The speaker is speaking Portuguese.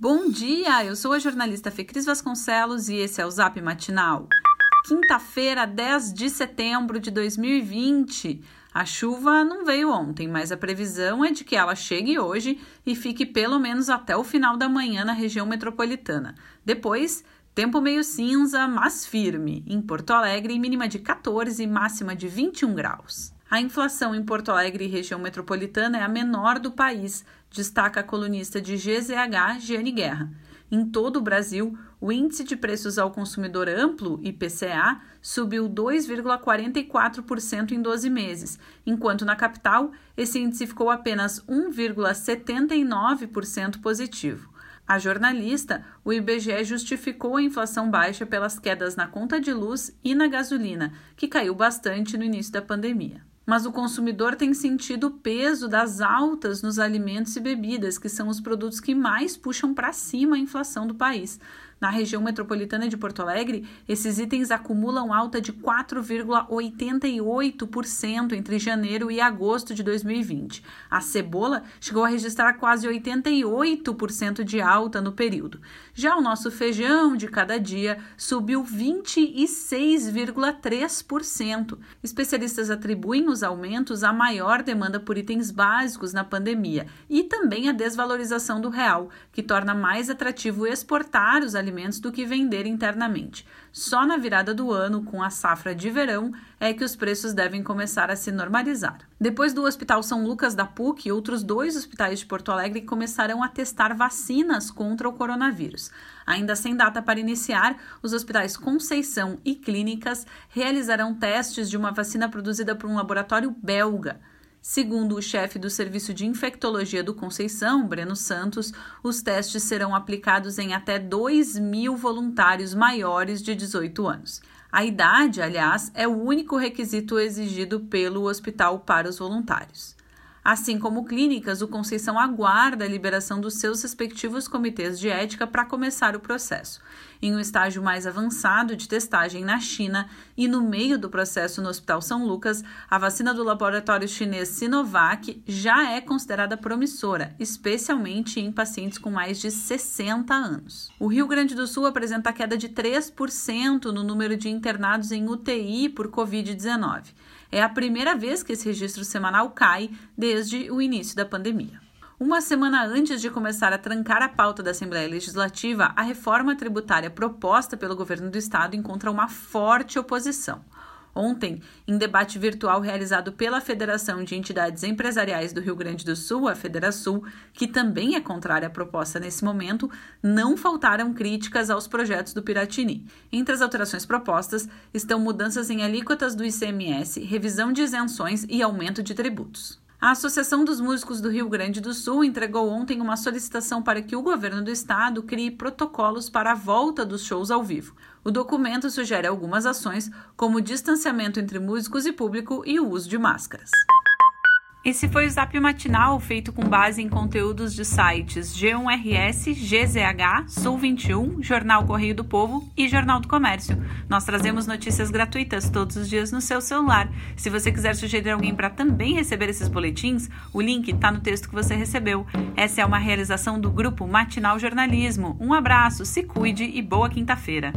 Bom dia, eu sou a jornalista Fecris Vasconcelos e esse é o Zap Matinal. Quinta-feira, 10 de setembro de 2020. A chuva não veio ontem, mas a previsão é de que ela chegue hoje e fique pelo menos até o final da manhã na região metropolitana. Depois, tempo meio cinza, mas firme. Em Porto Alegre, mínima de 14 e máxima de 21 graus. A inflação em Porto Alegre e região metropolitana é a menor do país, destaca a colunista de GZH, Giane Guerra. Em todo o Brasil, o índice de preços ao consumidor amplo, IPCA, subiu 2,44% em 12 meses, enquanto na capital esse índice ficou apenas 1,79% positivo. A jornalista, o IBGE justificou a inflação baixa pelas quedas na conta de luz e na gasolina, que caiu bastante no início da pandemia mas o consumidor tem sentido o peso das altas nos alimentos e bebidas, que são os produtos que mais puxam para cima a inflação do país. Na região metropolitana de Porto Alegre, esses itens acumulam alta de 4,88% entre janeiro e agosto de 2020. A cebola chegou a registrar quase 88% de alta no período. Já o nosso feijão de cada dia subiu 26,3%. Especialistas atribuem os aumentos à maior demanda por itens básicos na pandemia e também a desvalorização do real, que torna mais atrativo exportar os alimentos alimentos do que vender internamente. Só na virada do ano, com a safra de verão, é que os preços devem começar a se normalizar. Depois do Hospital São Lucas da PUC, outros dois hospitais de Porto Alegre começarão a testar vacinas contra o coronavírus. Ainda sem data para iniciar, os hospitais Conceição e Clínicas realizarão testes de uma vacina produzida por um laboratório belga. Segundo o chefe do Serviço de Infectologia do Conceição, Breno Santos, os testes serão aplicados em até 2 mil voluntários maiores de 18 anos. A idade, aliás, é o único requisito exigido pelo hospital para os voluntários. Assim como clínicas, o Conceição aguarda a liberação dos seus respectivos comitês de ética para começar o processo. Em um estágio mais avançado de testagem na China e no meio do processo no Hospital São Lucas, a vacina do laboratório chinês Sinovac já é considerada promissora, especialmente em pacientes com mais de 60 anos. O Rio Grande do Sul apresenta queda de 3% no número de internados em UTI por Covid-19. É a primeira vez que esse registro semanal cai desde o início da pandemia. Uma semana antes de começar a trancar a pauta da Assembleia Legislativa, a reforma tributária proposta pelo governo do estado encontra uma forte oposição. Ontem, em debate virtual realizado pela Federação de Entidades Empresariais do Rio Grande do Sul, a Federação, que também é contrária à proposta nesse momento, não faltaram críticas aos projetos do Piratini. Entre as alterações propostas estão mudanças em alíquotas do ICMS, revisão de isenções e aumento de tributos. A Associação dos Músicos do Rio Grande do Sul entregou ontem uma solicitação para que o governo do estado crie protocolos para a volta dos shows ao vivo. O documento sugere algumas ações, como distanciamento entre músicos e público e o uso de máscaras. Esse foi o Zap Matinal, feito com base em conteúdos de sites G1RS, GZH, Sul 21, Jornal Correio do Povo e Jornal do Comércio. Nós trazemos notícias gratuitas todos os dias no seu celular. Se você quiser sugerir alguém para também receber esses boletins, o link está no texto que você recebeu. Essa é uma realização do grupo Matinal Jornalismo. Um abraço, se cuide e boa quinta-feira.